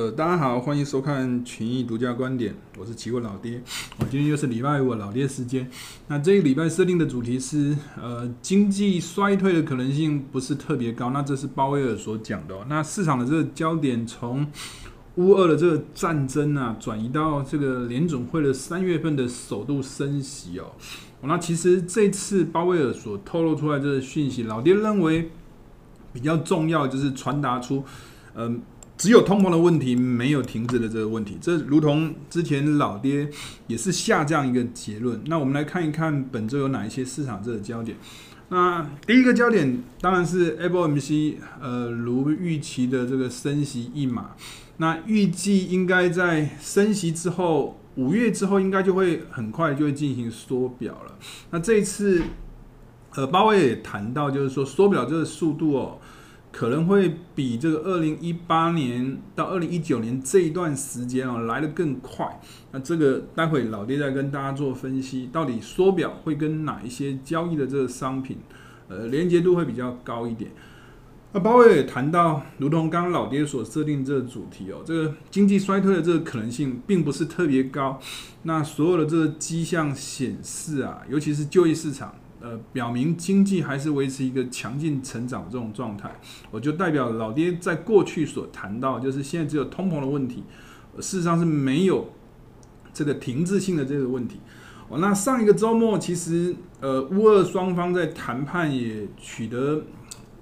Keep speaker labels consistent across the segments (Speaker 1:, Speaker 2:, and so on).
Speaker 1: 呃，大家好，欢迎收看群益独家观点，我是期货老爹。我今天又是礼拜五老爹时间。那这个礼拜设定的主题是，呃，经济衰退的可能性不是特别高。那这是鲍威尔所讲的哦。那市场的这个焦点从乌俄的这个战争啊，转移到这个联总会的三月份的首度升息哦。那其实这次鲍威尔所透露出来这个讯息，老爹认为比较重要，就是传达出，嗯、只有通膨的问题，没有停滞的这个问题，这如同之前老爹也是下这样一个结论。那我们来看一看本周有哪一些市场这个焦点。那第一个焦点当然是 FOMC，呃，如预期的这个升息一码。那预计应该在升息之后，五月之后应该就会很快就会进行缩表了。那这一次，呃，鲍威也谈到，就是说缩表这个速度哦。可能会比这个二零一八年到二零一九年这一段时间哦来得更快。那这个待会老爹再跟大家做分析，到底缩表会跟哪一些交易的这个商品，呃，连接度会比较高一点。那鲍威尔也谈到，如同刚刚老爹所设定这个主题哦，这个经济衰退的这个可能性并不是特别高。那所有的这个迹象显示啊，尤其是就业市场。呃，表明经济还是维持一个强劲成长这种状态，我就代表老爹在过去所谈到，就是现在只有通膨的问题，事实上是没有这个停滞性的这个问题。哦，那上一个周末其实呃，乌俄双方在谈判也取得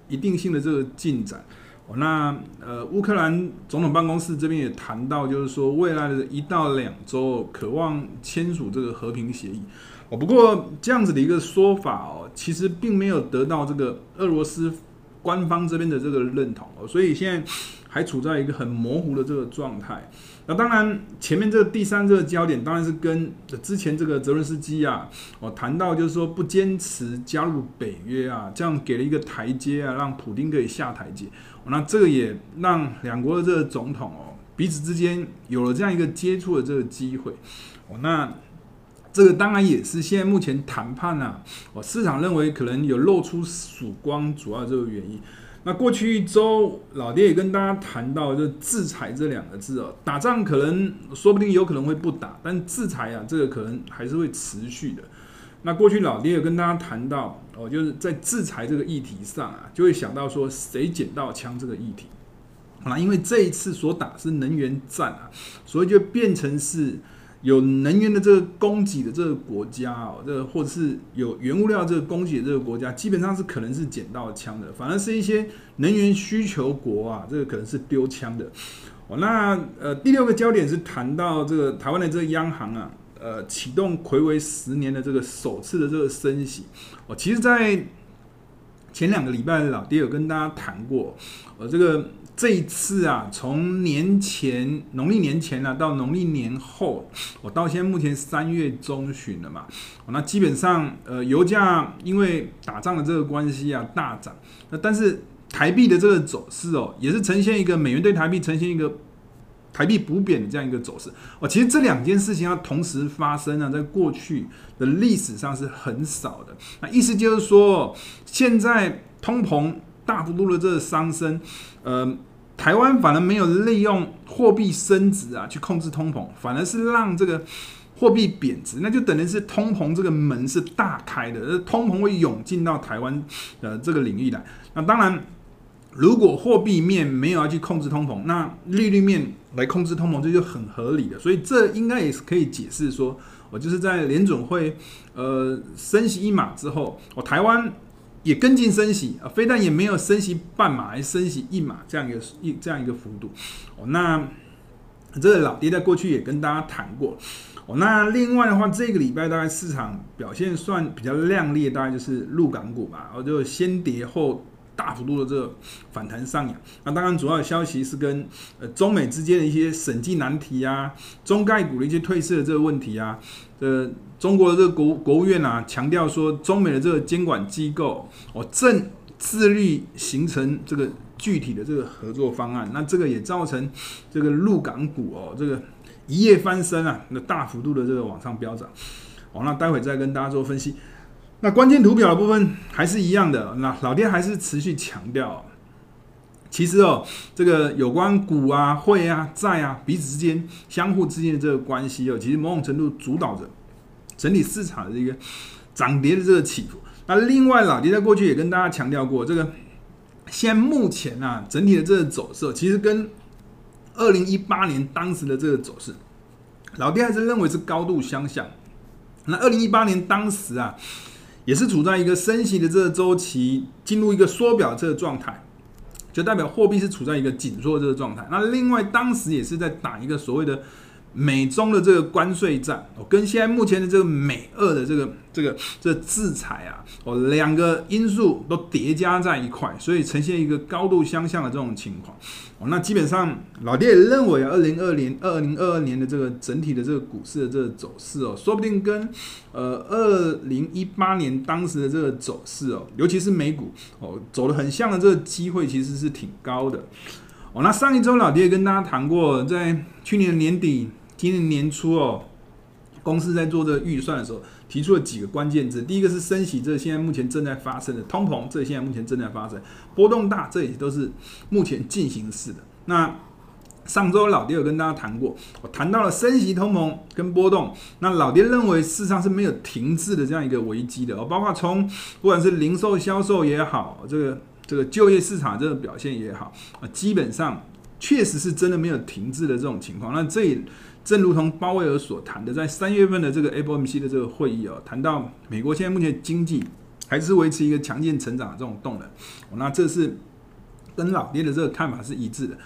Speaker 1: 一定性的这个进展。哦，那呃，乌克兰总统办公室这边也谈到，就是说未来的一到两周，渴望签署这个和平协议。哦，不过这样子的一个说法哦，其实并没有得到这个俄罗斯官方这边的这个认同哦，所以现在还处在一个很模糊的这个状态。那当然，前面这个第三这个焦点当然是跟之前这个泽伦斯基啊，我谈到就是说不坚持加入北约啊，这样给了一个台阶啊，让普丁可以下台阶。那这个也让两国的这个总统哦，彼此之间有了这样一个接触的这个机会。哦，那。这个当然也是现在目前谈判啊，哦，市场认为可能有露出曙光，主要这个原因。那过去一周，老爹也跟大家谈到，就制裁这两个字哦，打仗可能说不定有可能会不打，但制裁啊，这个可能还是会持续的。那过去老爹也跟大家谈到哦，就是在制裁这个议题上啊，就会想到说谁捡到枪这个议题。那因为这一次所打是能源战啊，所以就变成是。有能源的这个供给的这个国家哦，这个或者是有原物料这个供给的这个国家，基本上是可能是捡到枪的，反而是一些能源需求国啊，这个可能是丢枪的。哦，那呃第六个焦点是谈到这个台湾的这个央行啊，呃启动睽违十年的这个首次的这个升息。哦，其实，在前两个礼拜老爹有跟大家谈过，呃这个。这一次啊，从年前农历年前啊到农历年后，我到现在目前三月中旬了嘛，那基本上呃油价因为打仗的这个关系啊大涨，那但是台币的这个走势哦，也是呈现一个美元对台币呈现一个台币不贬的这样一个走势哦。其实这两件事情要同时发生呢，在过去的历史上是很少的。那意思就是说，现在通膨大幅度的这个上升，呃。台湾反而没有利用货币升值啊去控制通膨，反而是让这个货币贬值，那就等于是通膨这个门是大开的，通膨会涌进到台湾的这个领域来。那当然，如果货币面没有要去控制通膨，那利率面来控制通膨，这就很合理的。所以这应该也是可以解释说，我就是在联准会呃升息一码之后，我台湾。也跟进升息啊，非但也没有升息半码，还升息一码这样一个一这样一个幅度哦。那这个老爹在过去也跟大家谈过哦。那另外的话，这个礼拜大概市场表现算比较亮丽，大概就是陆港股吧，然后就先跌后大幅度的这个反弹上扬。那当然主要的消息是跟呃中美之间的一些审计难题啊，中概股的一些退市的这个问题啊，呃。中国的这个国国务院啊，强调说，中美的这个监管机构哦，正致力形成这个具体的这个合作方案。那这个也造成这个陆港股哦，这个一夜翻身啊，那大幅度的这个往上飙涨。哦，那待会再跟大家做分析。那关键图表的部分还是一样的，那老爹还是持续强调，其实哦，这个有关股啊、汇啊、债啊彼此之间相互之间的这个关系哦，其实某种程度主导着整体市场的这个涨跌的这个起伏。那另外，老爹在过去也跟大家强调过，这个现目前啊，整体的这个走势其实跟二零一八年当时的这个走势，老爹还是认为是高度相像。那二零一八年当时啊，也是处在一个升息的这个周期，进入一个缩表这个状态。就代表货币是处在一个紧缩的这个状态。那另外，当时也是在打一个所谓的美中的这个关税战，哦，跟现在目前的这个美俄的这个这个这个制裁啊，哦，两个因素都叠加在一块，所以呈现一个高度相像的这种情况。哦，那基本上老爹也认为啊，二零二零二零二二年的这个整体的这个股市的这个走势哦，说不定跟呃二零一八年当时的这个走势哦，尤其是美股哦，走得很像的这个机会其实是挺高的。哦，那上一周老爹也跟大家谈过，在去年年底、今年年初哦，公司在做这个预算的时候，提出了几个关键字。第一个是升息，这现在目前正在发生的通膨，这现在目前正在发生波动大，这也都是目前进行式的。那上周老爹有跟大家谈过，我谈到了升息、通膨跟波动。那老爹认为市场是没有停滞的这样一个危机的哦，包括从不管是零售销售也好，这个这个就业市场这个表现也好啊，基本上确实是真的没有停滞的这种情况。那这。正如同鲍威尔所谈的，在三月份的这个 FOMC 的这个会议哦，谈到美国现在目前经济还是维持一个强劲成长的这种动能，那这是跟老爹的这个看法是一致的。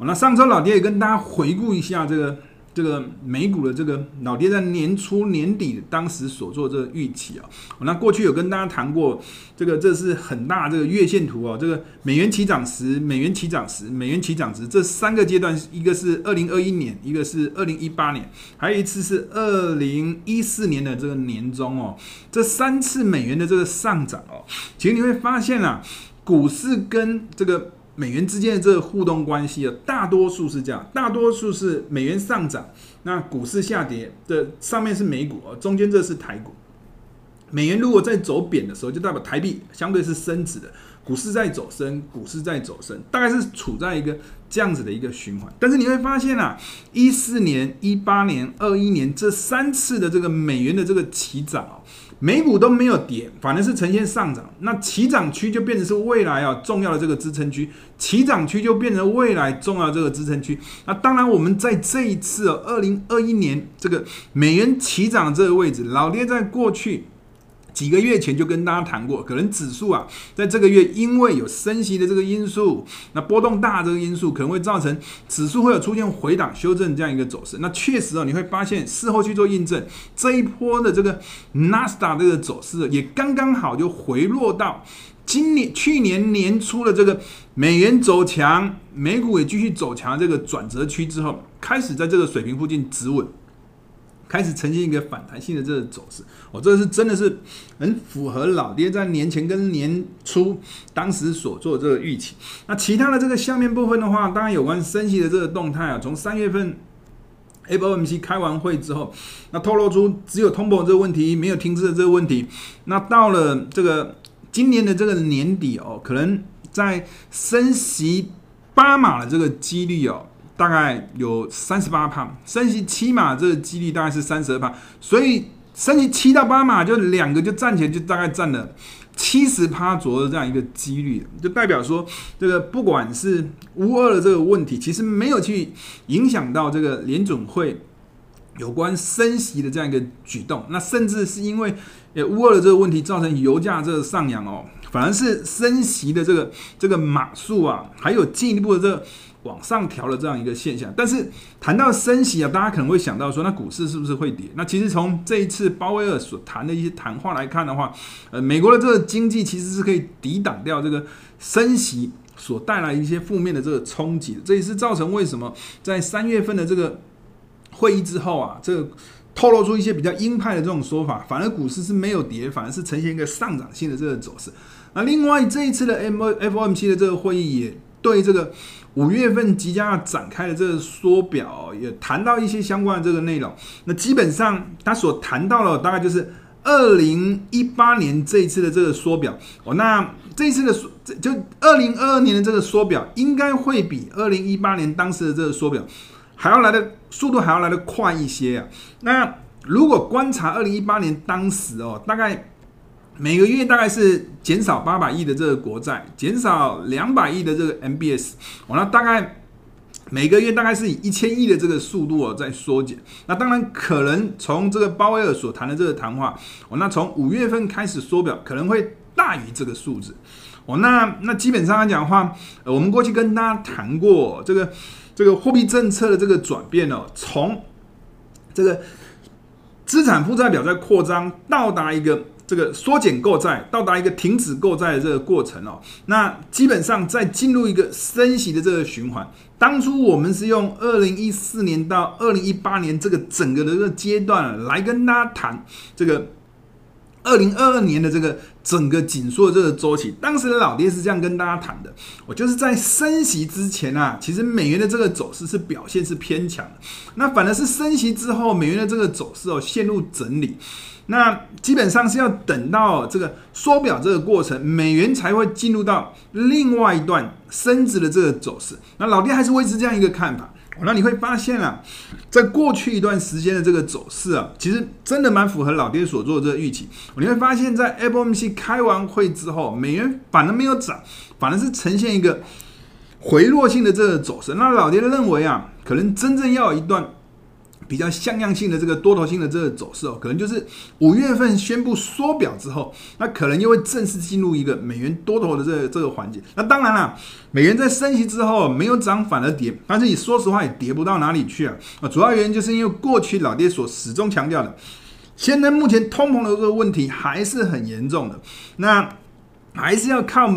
Speaker 1: 那上周老爹也跟大家回顾一下这个。这个美股的这个老爹在年初年底当时所做这个预期啊，那过去有跟大家谈过，这个这是很大这个月线图哦，这个美元起涨时，美元起涨时，美元起涨时这三个阶段，一个是二零二一年，一个是二零一八年，还有一次是二零一四年的这个年中哦，这三次美元的这个上涨哦，其实你会发现啊，股市跟这个。美元之间的这个互动关系啊，大多数是这样，大多数是美元上涨，那股市下跌的上面是美股啊，中间这是台股。美元如果在走贬的时候，就代表台币相对是升值的，股市在走升，股市在走升，大概是处在一个这样子的一个循环。但是你会发现啊，一四年、一八年、二一年这三次的这个美元的这个起涨。美股都没有跌，反正是呈现上涨。那起涨区就变成是未来啊重要的这个支撑区，起涨区就变成未来重要这个支撑区。那当然，我们在这一次哦，二零二一年这个美元起涨的这个位置，老爹在过去。几个月前就跟大家谈过，可能指数啊，在这个月因为有升息的这个因素，那波动大这个因素，可能会造成指数会有出现回档修正这样一个走势。那确实哦，你会发现事后去做印证，这一波的这个纳斯达这个走势也刚刚好就回落到今年去年年初的这个美元走强，美股也继续走强这个转折区之后，开始在这个水平附近止稳。开始呈现一个反弹性的这个走势，我这是真的是很符合老爹在年前跟年初当时所做的这个预期。那其他的这个下面部分的话，当然有关升息的这个动态啊，从三月份 FOMC 开完会之后，那透露出只有通膨这个问题，没有停滞的这个问题。那到了这个今年的这个年底哦，可能在升息八码的这个几率哦。大概有三十八趴，升息七码，这个几率大概是三十二趴，所以升息七到八码，就两个就占起来，就大概占了七十趴左右的这样一个几率，就代表说，这个不管是乌二的这个问题，其实没有去影响到这个联准会有关升息的这样一个举动，那甚至是因为呃乌二的这个问题造成油价这个上扬哦，反而是升息的这个这个码数啊，还有进一步的这。往上调的这样一个现象，但是谈到升息啊，大家可能会想到说，那股市是不是会跌？那其实从这一次鲍威尔所谈的一些谈话来看的话，呃，美国的这个经济其实是可以抵挡掉这个升息所带来一些负面的这个冲击的。这也是造成为什么在三月份的这个会议之后啊，这个透露出一些比较鹰派的这种说法，反而股市是没有跌，反而是呈现一个上涨性的这个走势。那另外这一次的 M FOMC 的这个会议也对这个。五月份即将要展开的这个缩表，也谈到一些相关的这个内容。那基本上他所谈到的大概就是二零一八年这一次的这个缩表哦，那这一次的缩就二零二二年的这个缩表，应该会比二零一八年当时的这个缩表还要来的速度还要来的快一些啊。那如果观察二零一八年当时哦，大概每个月大概是减少八百亿的这个国债，减少两百亿的这个 MBS 哦，那大概。每个月大概是以一千亿的这个速度哦在缩减，那当然可能从这个鲍威尔所谈的这个谈话哦，那从五月份开始缩表可能会大于这个数字哦，那那基本上来讲的话，呃，我们过去跟大家谈过这个这个货币政策的这个转变哦，从这个资产负债表在扩张到达一个。这个缩减购债到达一个停止购债的这个过程哦，那基本上在进入一个升息的这个循环。当初我们是用二零一四年到二零一八年这个整个的这个阶段来跟大家谈这个二零二二年的这个整个紧缩的这个周期。当时的老爹是这样跟大家谈的，我就是在升息之前啊，其实美元的这个走势是表现是偏强的，那反而是升息之后，美元的这个走势哦陷入整理。那基本上是要等到这个缩表这个过程，美元才会进入到另外一段升值的这个走势。那老爹还是维持这样一个看法。那你会发现啊，在过去一段时间的这个走势啊，其实真的蛮符合老爹所做的这个预期。你会发现在 FOMC 开完会之后，美元反而没有涨，反而是呈现一个回落性的这个走势。那老爹认为啊，可能真正要有一段。比较像样性的这个多头性的这个走势哦，可能就是五月份宣布缩表之后，那可能又会正式进入一个美元多头的这个这个环节。那当然了，美元在升息之后没有涨反而跌，但是你说实话也跌不到哪里去啊。啊，主要原因就是因为过去老爹所始终强调的，现在目前通膨的这个问题还是很严重的，那还是要靠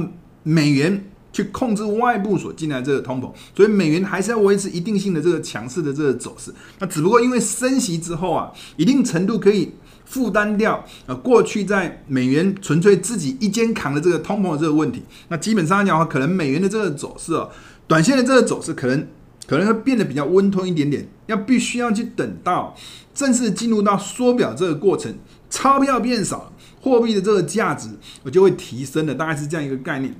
Speaker 1: 美元。去控制外部所进来这个通膨，所以美元还是要维持一定性的这个强势的这个走势。那只不过因为升息之后啊，一定程度可以负担掉呃过去在美元纯粹自己一肩扛的这个通膨的这个问题。那基本上来讲的话，可能美元的这个走势哦，短线的这个走势可能可能会变得比较温吞一点点。要必须要去等到正式进入到缩表这个过程，钞票变少，货币的这个价值我就会提升了，大概是这样一个概念。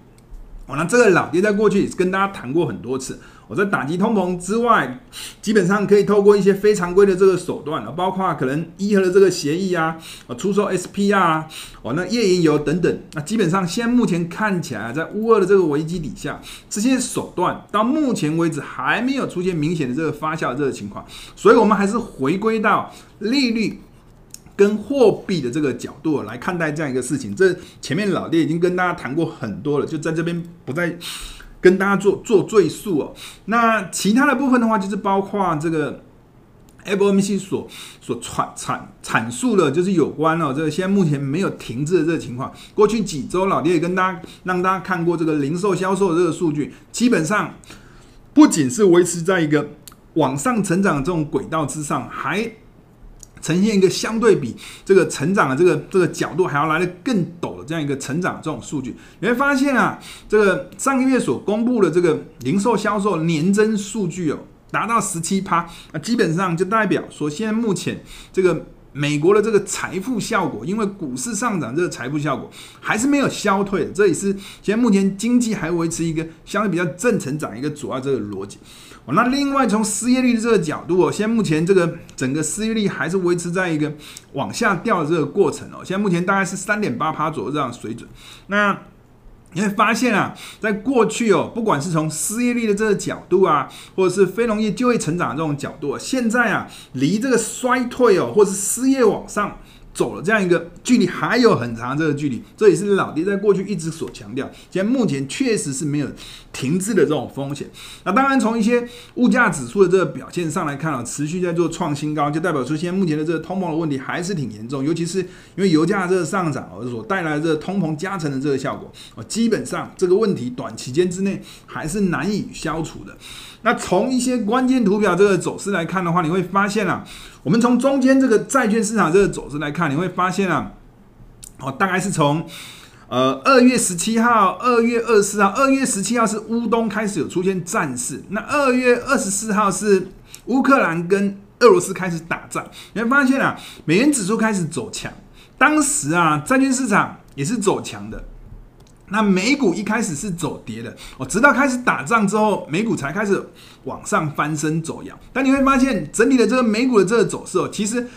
Speaker 1: 哦，那这个老爹在过去也是跟大家谈过很多次。我在打击通膨之外，基本上可以透过一些非常规的这个手段，包括可能伊核的这个协议啊，出售 SPR 啊，哦，那页岩油等等。那基本上现目前看起来，在乌俄的这个危机底下，这些手段到目前为止还没有出现明显的这个发酵这个情况，所以我们还是回归到利率。跟货币的这个角度来看待这样一个事情，这前面老爹已经跟大家谈过很多了，就在这边不再跟大家做做赘述哦。那其他的部分的话，就是包括这个 FOMC 所所阐阐阐述的，就是有关哦，这个现在目前没有停滞的这个情况。过去几周老爹也跟大家让大家看过这个零售销售的这个数据，基本上不仅是维持在一个往上成长的这种轨道之上，还呈现一个相对比这个成长的这个这个角度还要来得更陡的这样一个成长这种数据，你会发现啊，这个上个月所公布的这个零售销售年增数据哦，达到十七趴，那基本上就代表说，现在目前这个美国的这个财富效果，因为股市上涨，这个财富效果还是没有消退，这也是现在目前经济还维持一个相对比较正成长一个主要这个逻辑。那另外从失业率的这个角度哦，现在目前这个整个失业率还是维持在一个往下掉的这个过程哦。现在目前大概是三点八趴左右这样水准。那你会发现啊，在过去哦，不管是从失业率的这个角度啊，或者是非农业就业成长的这种角度啊，现在啊，离这个衰退哦，或是失业往上。走了这样一个距离还有很长这个距离，这也是老爹在过去一直所强调。现在目前确实是没有停滞的这种风险。那当然从一些物价指数的这个表现上来看啊，持续在做创新高，就代表出现在目前的这个通膨的问题还是挺严重。尤其是因为油价这个上涨而所带来的这个通膨加成的这个效果，啊，基本上这个问题短期间之内还是难以消除的。那从一些关键图表这个走势来看的话，你会发现啊，我们从中间这个债券市场这个走势来看，你会发现啊，哦，大概是从呃二月十七号、二月二十四号，二月十七号是乌东开始有出现战事，那二月二十四号是乌克兰跟俄罗斯开始打仗，你会发现啊，美元指数开始走强。当时啊，债券市场也是走强的。那美股一开始是走跌的哦，直到开始打仗之后，美股才开始往上翻身走扬。但你会发现，整体的这个美股的这个走势哦，其实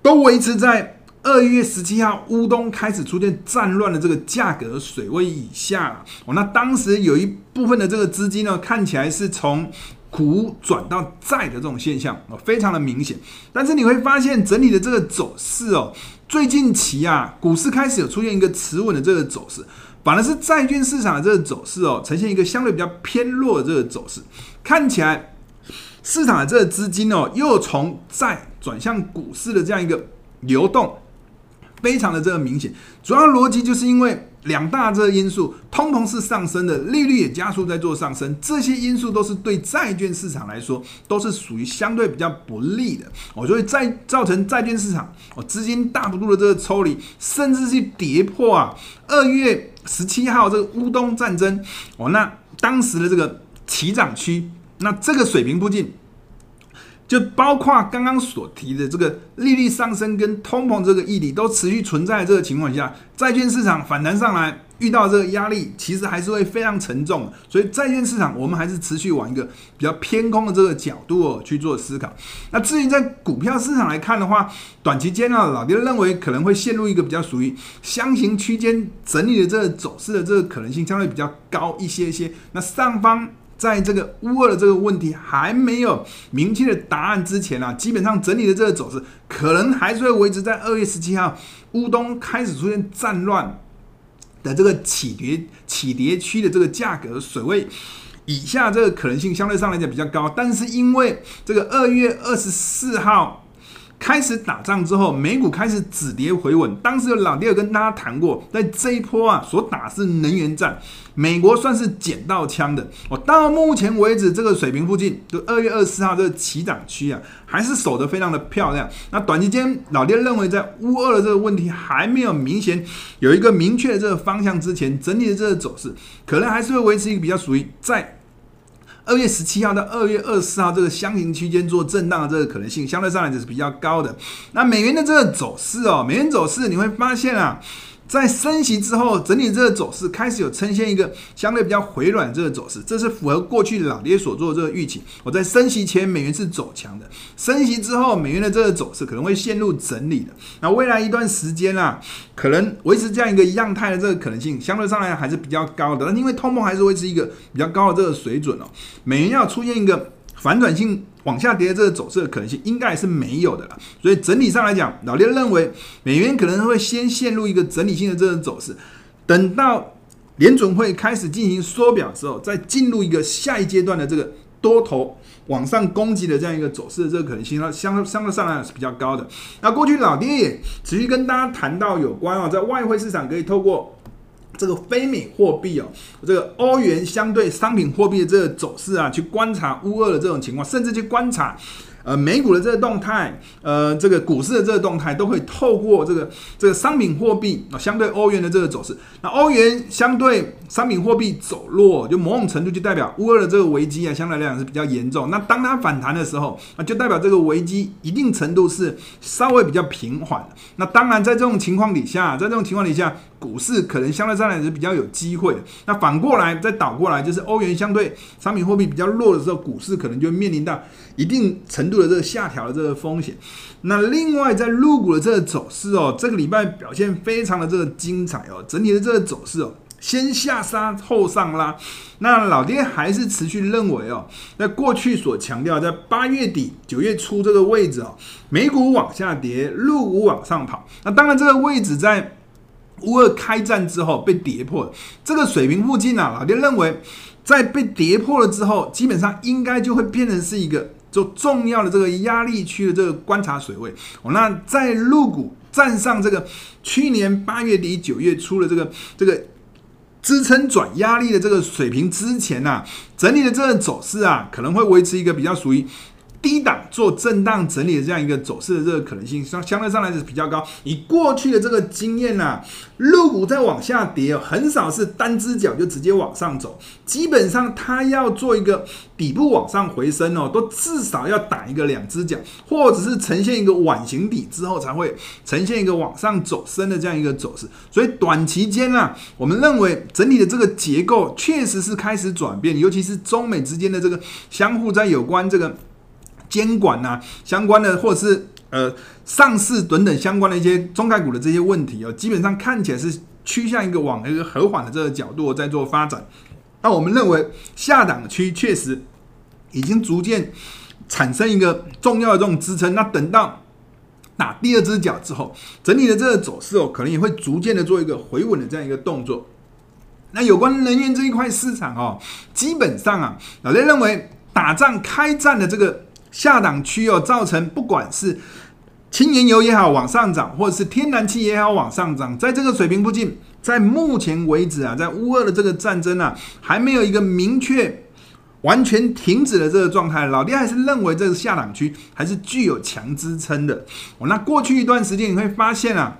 Speaker 1: 都维持在二月十七号乌东开始出现战乱的这个价格水位以下哦。那当时有一部分的这个资金呢，看起来是从股转到债的这种现象哦，非常的明显。但是你会发现，整体的这个走势哦，最近期啊，股市开始有出现一个持稳的这个走势。反而是债券市场的这个走势哦，呈现一个相对比较偏弱的这个走势，看起来市场的这个资金哦，又从债转向股市的这样一个流动，非常的这个明显。主要逻辑就是因为。两大这个因素，通膨是上升的，利率也加速在做上升，这些因素都是对债券市场来说都是属于相对比较不利的。哦，所以债造成债券市场哦资金大幅度的这个抽离，甚至是跌破啊二月十七号这个乌东战争哦，那当时的这个起涨区，那这个水平附近。就包括刚刚所提的这个利率上升跟通膨这个议题都持续存在的这个情况下，债券市场反弹上来遇到这个压力，其实还是会非常沉重。所以债券市场我们还是持续往一个比较偏空的这个角度哦去做思考。那至于在股票市场来看的话，短期间呢，老爹认为可能会陷入一个比较属于箱型区间整理的这个走势的这个可能性相对比较高一些些。那上方。在这个乌尔的这个问题还没有明确的答案之前啊，基本上整理的这个走势可能还是会维持在二月十七号乌东开始出现战乱的这个起跌起跌区的这个价格水位以下，这个可能性相对上来讲比较高。但是因为这个二月二十四号。开始打仗之后，美股开始止跌回稳。当时有老爹有跟大家谈过，在这一波啊，所打是能源战，美国算是捡到枪的。哦，到目前为止，这个水平附近，就二月二十四号这个起涨区啊，还是守得非常的漂亮。那短期间，老爹认为，在乌二的这个问题还没有明显有一个明确的这个方向之前，整体的这个走势，可能还是会维持一个比较属于在。二月十七号到二月二十四号这个箱型区间做震荡的这个可能性，相对上来就是比较高的。那美元的这个走势哦，美元走势你会发现啊。在升息之后，整体这个走势开始有呈现一个相对比较回软的这个走势，这是符合过去老爹所做的这个预期。我在升息前，美元是走强的；升息之后，美元的这个走势可能会陷入整理的。那未来一段时间啊，可能维持这样一个样态的这个可能性，相对上来还是比较高的。但因为通膨还是维持一个比较高的这个水准哦，美元要出现一个。反转性往下跌的这个走势的可能性应该也是没有的了，所以整体上来讲，老爹认为美元可能会先陷入一个整理性的这个走势，等到联准会开始进行缩表之后，再进入一个下一阶段的这个多头往上攻击的这样一个走势的这个可能性，那相相对上来是比较高的。那过去老爹也持续跟大家谈到有关啊，在外汇市场可以透过。这个非美货币哦，这个欧元相对商品货币的这个走势啊，去观察乌俄的这种情况，甚至去观察。呃，美股的这个动态，呃，这个股市的这个动态，都可以透过这个这个商品货币啊，相对欧元的这个走势。那欧元相对商品货币走弱，就某种程度就代表乌俄的这个危机啊，相对来讲是比较严重。那当它反弹的时候，啊，就代表这个危机一定程度是稍微比较平缓。那当然，在这种情况底下，在这种情况底下，股市可能相对上来是比较有机会的。那反过来再倒过来，就是欧元相对商品货币比较弱的时候，股市可能就面临到一定程度的这个下调的这个风险。那另外在陆股的这个走势哦，这个礼拜表现非常的这个精彩哦，整体的这个走势哦，先下杀后上拉。那老爹还是持续认为哦，在过去所强调，在八月底九月初这个位置哦，美股往下跌，陆股往上跑。那当然这个位置在乌二开战之后被跌破了，这个水平附近啊，老爹认为在被跌破了之后，基本上应该就会变成是一个。就重要的这个压力区的这个观察水位。哦，那在入股站上这个去年八月底九月初的这个这个支撑转压力的这个水平之前呢、整体的这个走势啊，可能会维持一个比较属于低档做震荡整理的这样一个走势的这个可能性，相相对上来是比较高。以过去的这个经验呐、啊，陆股在往下跌，很少是单只脚就直接往上走，基本上它要做一个底部往上回升哦，都至少要打一个两只脚，或者是呈现一个碗形底之后，才会呈现一个往上走升的这样一个走势。所以短期间啊，我们认为整体的这个结构确实是开始转变，尤其是中美之间的这个相互在有关这个。监管呐，相关的或者是呃上市等等相关的一些中概股的这些问题哦，基本上看起来是趋向一个往一个和缓的这个角度在做发展。那我们认为下档区确实已经逐渐产生一个重要的这种支撑。那等到打第二只脚之后，整体的这个走势哦，可能也会逐渐的做一个回稳的这样一个动作。那有关能源这一块市场哦，基本上啊，老爹认为打仗开战的这个。下档区哦，造成不管是轻原油也好往上涨，或者是天然气也好往上涨，在这个水平附近，在目前为止啊，在乌俄的这个战争啊，还没有一个明确完全停止的这个状态。老爹还是认为这个下档区还是具有强支撑的。哦，那过去一段时间你会发现啊，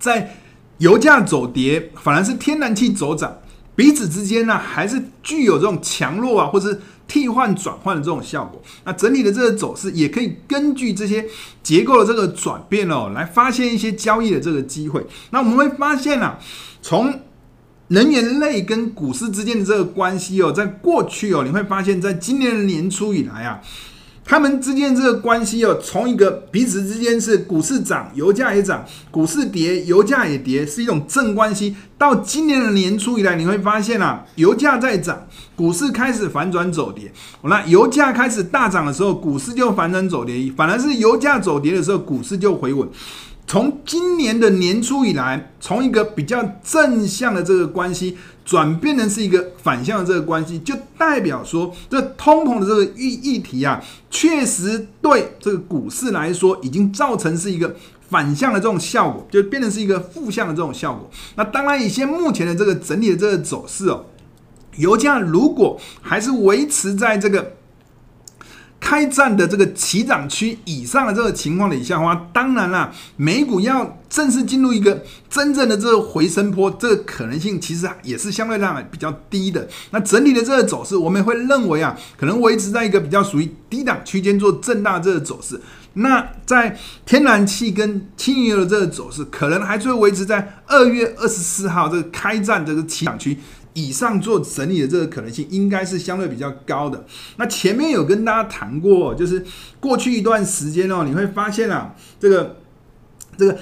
Speaker 1: 在油价走跌，反而是天然气走涨，彼此之间呢，还是具有这种强弱啊，或是。替换转换的这种效果，那整体的这个走势也可以根据这些结构的这个转变哦，来发现一些交易的这个机会。那我们会发现啊，从能源类跟股市之间的这个关系哦，在过去哦，你会发现在今年的年初以来啊。他们之间这个关系哦，从一个彼此之间是股市涨，油价也涨；股市跌，油价也跌，是一种正关系。到今年的年初以来，你会发现啊，油价在涨，股市开始反转走跌。那油价开始大涨的时候，股市就反转走跌；反而是油价走跌的时候，股市就回稳。从今年的年初以来，从一个比较正向的这个关系，转变的是一个反向的这个关系，就代表说，这通膨的这个议议题啊，确实对这个股市来说，已经造成是一个反向的这种效果，就变成是一个负向的这种效果。那当然，以现目前的这个整体的这个走势哦，油价如果还是维持在这个。开战的这个起涨区以上的这个情况底下的话，当然啦，美股要正式进入一个真正的这个回升坡，这个可能性其实也是相对上比较低的。那整体的这个走势，我们会认为啊，可能维持在一个比较属于低档区间做震荡这个走势。那在天然气跟轻油的这个走势，可能还是会维持在二月二十四号这个开战这个起涨区。以上做整理的这个可能性应该是相对比较高的。那前面有跟大家谈过，就是过去一段时间哦，你会发现啊，这个这个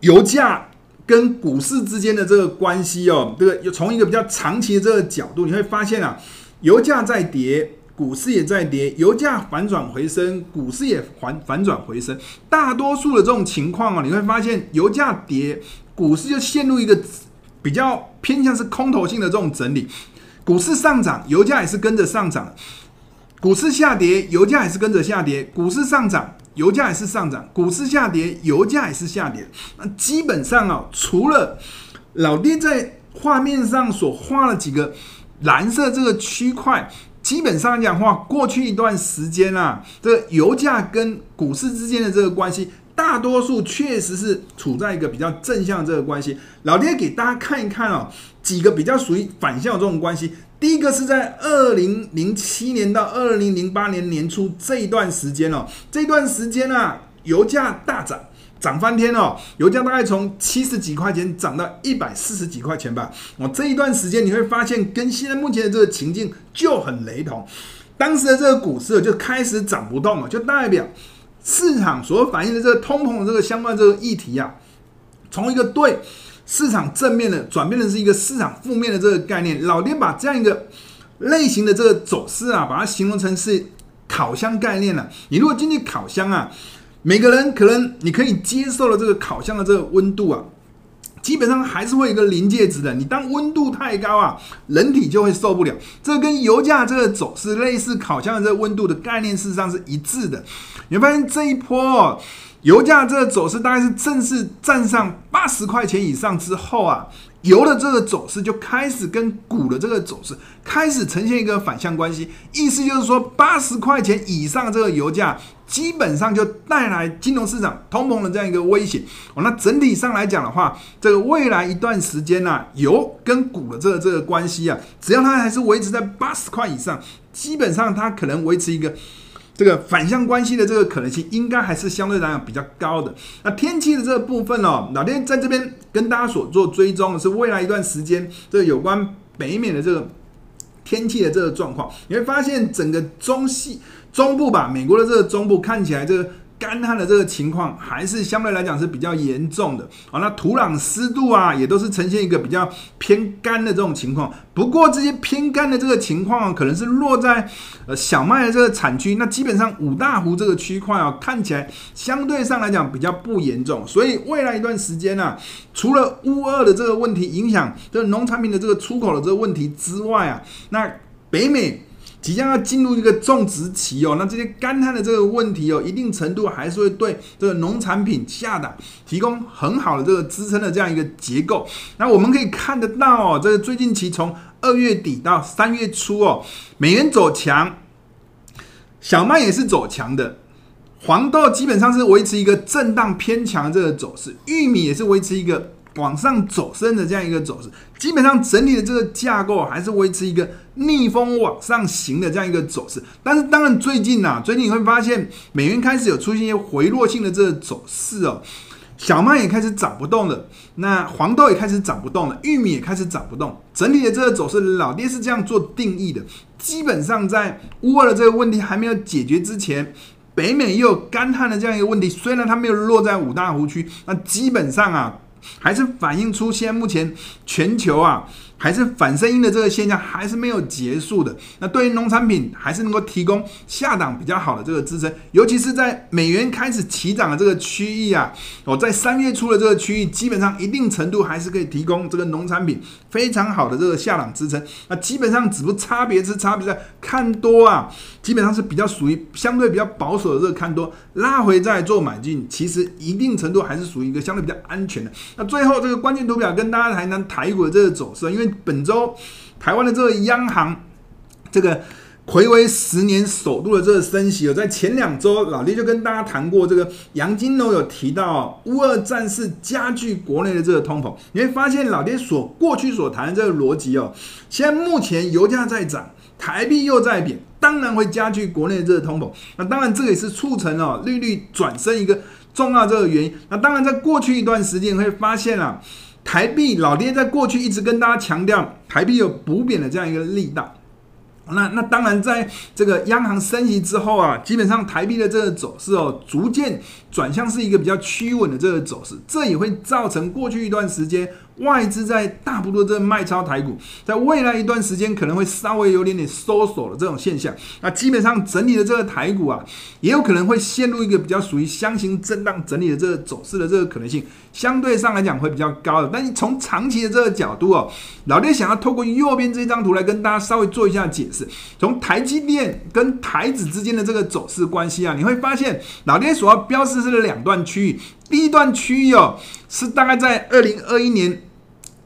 Speaker 1: 油价跟股市之间的这个关系哦，这个从一个比较长期的这个角度，你会发现啊，油价在跌，股市也在跌；油价反转回升，股市也反反转回升。大多数的这种情况啊，你会发现油价跌，股市就陷入一个。比较偏向是空头性的这种整理，股市上涨，油价也是跟着上涨；股市下跌，油价也是跟着下跌；股市上涨，油价也是上涨；股市下跌，油价也是下跌。那基本上啊，除了老爹在画面上所画了几个蓝色这个区块，基本上讲话，过去一段时间啊，这油价跟股市之间的这个关系。大多数确实是处在一个比较正向这个关系。老爹给大家看一看哦，几个比较属于反向这种关系。第一个是在二零零七年到二零零八年年初这一段时间哦，这段时间啊，油价大涨，涨翻天哦，油价大概从七十几块钱涨到一百四十几块钱吧。哦，这一段时间你会发现跟现在目前的这个情境就很雷同。当时的这个股市就开始涨不动了，就代表。市场所反映的这个通膨的这个相关这个议题啊，从一个对市场正面的转变的是一个市场负面的这个概念。老爹把这样一个类型的这个走势啊，把它形容成是烤箱概念了。你如果进去烤箱啊，每个人可能你可以接受的这个烤箱的这个温度啊。基本上还是会有一个临界值的，你当温度太高啊，人体就会受不了。这跟油价这个走势类似，烤箱的这个温度的概念事实上是一致的。你会发现这一波，油价这个走势大概是正式站上八十块钱以上之后啊，油的这个走势就开始跟股的这个走势开始呈现一个反向关系，意思就是说八十块钱以上这个油价基本上就带来金融市场通膨的这样一个威胁。哦，那整体上来讲的话，这个未来一段时间呢，油跟股的这个这个关系啊，只要它还是维持在八十块以上，基本上它可能维持一个。这个反向关系的这个可能性，应该还是相对来讲比较高的。那天气的这个部分哦，老爹在这边跟大家所做追踪的是未来一段时间这个有关北美的这个天气的这个状况，你会发现整个中西中部吧，美国的这个中部看起来这个。干旱的这个情况还是相对来讲是比较严重的啊，那土壤湿度啊也都是呈现一个比较偏干的这种情况。不过这些偏干的这个情况可能是落在呃小麦的这个产区，那基本上五大湖这个区块啊看起来相对上来讲比较不严重。所以未来一段时间啊，除了乌二的这个问题影响这农产品的这个出口的这个问题之外啊，那北美。即将要进入一个种植期哦，那这些干旱的这个问题哦，一定程度还是会对这个农产品下档提供很好的这个支撑的这样一个结构。那我们可以看得到哦，这个最近期从二月底到三月初哦，美元走强，小麦也是走强的，黄豆基本上是维持一个震荡偏强的这个走势，玉米也是维持一个。往上走升的这样一个走势，基本上整体的这个架构还是维持一个逆风往上行的这样一个走势。但是当然最近啊，最近你会发现美元开始有出现一些回落性的这个走势哦，小麦也开始涨不动了，那黄豆也开始涨不动了，玉米也开始涨不动。整体的这个走势，老爹是这样做定义的：基本上在乌尔的这个问题还没有解决之前，北美又有干旱的这样一个问题，虽然它没有落在五大湖区，那基本上啊。还是反映出现在目前全球啊，还是反声音的这个现象还是没有结束的。那对于农产品还是能够提供下档比较好的这个支撑，尤其是在美元开始起涨的这个区域啊，哦，在三月初的这个区域，基本上一定程度还是可以提供这个农产品非常好的这个下档支撑。那基本上只不差别是差别在看多啊，基本上是比较属于相对比较保守的这个看多，拉回再做买进，其实一定程度还是属于一个相对比较安全的。那最后这个关键图表跟大家谈谈台股的这个走势，因为本周台湾的这个央行这个睽违十年首度的这个升息，有在前两周老爹就跟大家谈过，这个杨金龙有提到乌二战事加剧国内的这个通膨，你会发现老爹所过去所谈的这个逻辑哦，现在目前油价在涨，台币又在贬，当然会加剧国内的这个通膨，那当然这个也是促成了利率转升一个重要这个原因。那当然在过去一段时间会发现啊。台币，老爹在过去一直跟大家强调，台币有补贬的这样一个力道。那那当然，在这个央行升息之后啊，基本上台币的这个走势哦，逐渐转向是一个比较趋稳的这个走势，这也会造成过去一段时间。外资在大幅度的卖超台股，在未来一段时间可能会稍微有点点收手的这种现象。那基本上整理的这个台股啊，也有可能会陷入一个比较属于箱型震荡整理的这个走势的这个可能性，相对上来讲会比较高的。但是从长期的这个角度哦，老爹想要透过右边这张图来跟大家稍微做一下解释。从台积电跟台指之间的这个走势关系啊，你会发现老爹所要标示是两段区域，第一段区域哦是大概在二零二一年。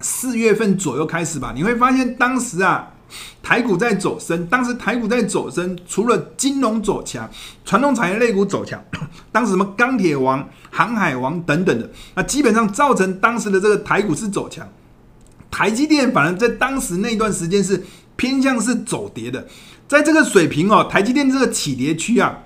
Speaker 1: 四月份左右开始吧，你会发现当时啊，台股在走升。当时台股在走升，除了金融走强，传统产业类股走强，当时什么钢铁王、航海王等等的，那基本上造成当时的这个台股是走强。台积电反而在当时那段时间是偏向是走跌的，在这个水平哦，台积电这个起跌区啊，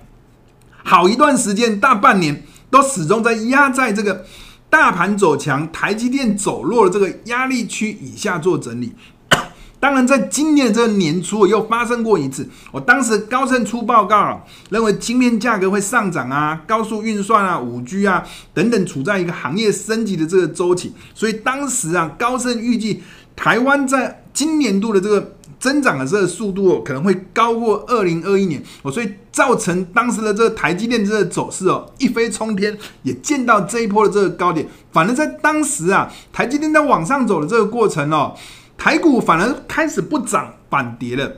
Speaker 1: 好一段时间，大半年都始终在压在这个。大盘走强，台积电走弱的这个压力区以下做整理。当然，在今年这个年初又发生过一次。我当时高盛出报告了，认为晶片价格会上涨啊，高速运算啊，五 G 啊等等，处在一个行业升级的这个周期。所以当时啊，高盛预计台湾在今年度的这个。增长的这个速度哦，可能会高过二零二一年哦，所以造成当时的这个台积电这个走势哦一飞冲天，也见到这一波的这个高点。反正在当时啊，台积电在往上走的这个过程哦，台股反而开始不涨反跌了。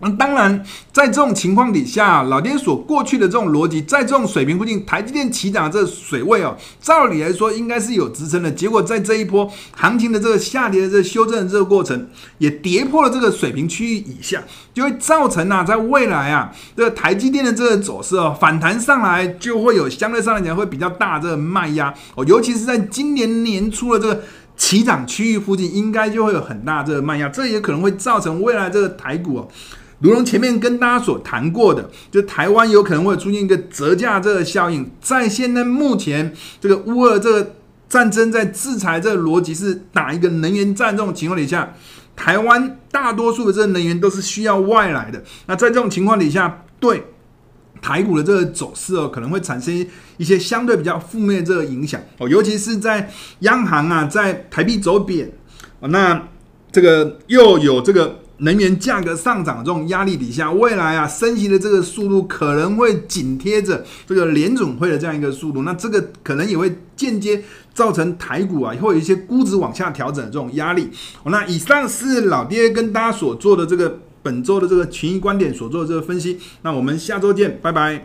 Speaker 1: 那当然，在这种情况底下，老爹所过去的这种逻辑，在这种水平附近，台积电起涨这个水位哦，照理来说应该是有支撑的。结果在这一波行情的这个下跌的这个修正的这个过程，也跌破了这个水平区域以下，就会造成啊，在未来啊，这个台积电的这个走势哦，反弹上来就会有相对上来讲会比较大的这个卖压哦，尤其是在今年年初的这个起涨区域附近，应该就会有很大这个卖压，这也可能会造成未来这个台股哦。如同前面跟大家所谈过的，就台湾有可能会出现一个折价这个效应，在现在目前这个乌俄这个战争在制裁这个逻辑是打一个能源战这种情况底下，台湾大多数的这个能源都是需要外来的。那在这种情况底下，对台股的这个走势哦，可能会产生一些相对比较负面这个影响哦，尤其是在央行啊，在台币走贬哦，那这个又有这个。能源价格上涨这种压力底下，未来啊升息的这个速度可能会紧贴着这个联总会的这样一个速度，那这个可能也会间接造成台股啊会有一些估值往下调整的这种压力。那以上是老爹跟大家所做的这个本周的这个群益观点所做的这个分析，那我们下周见，拜拜。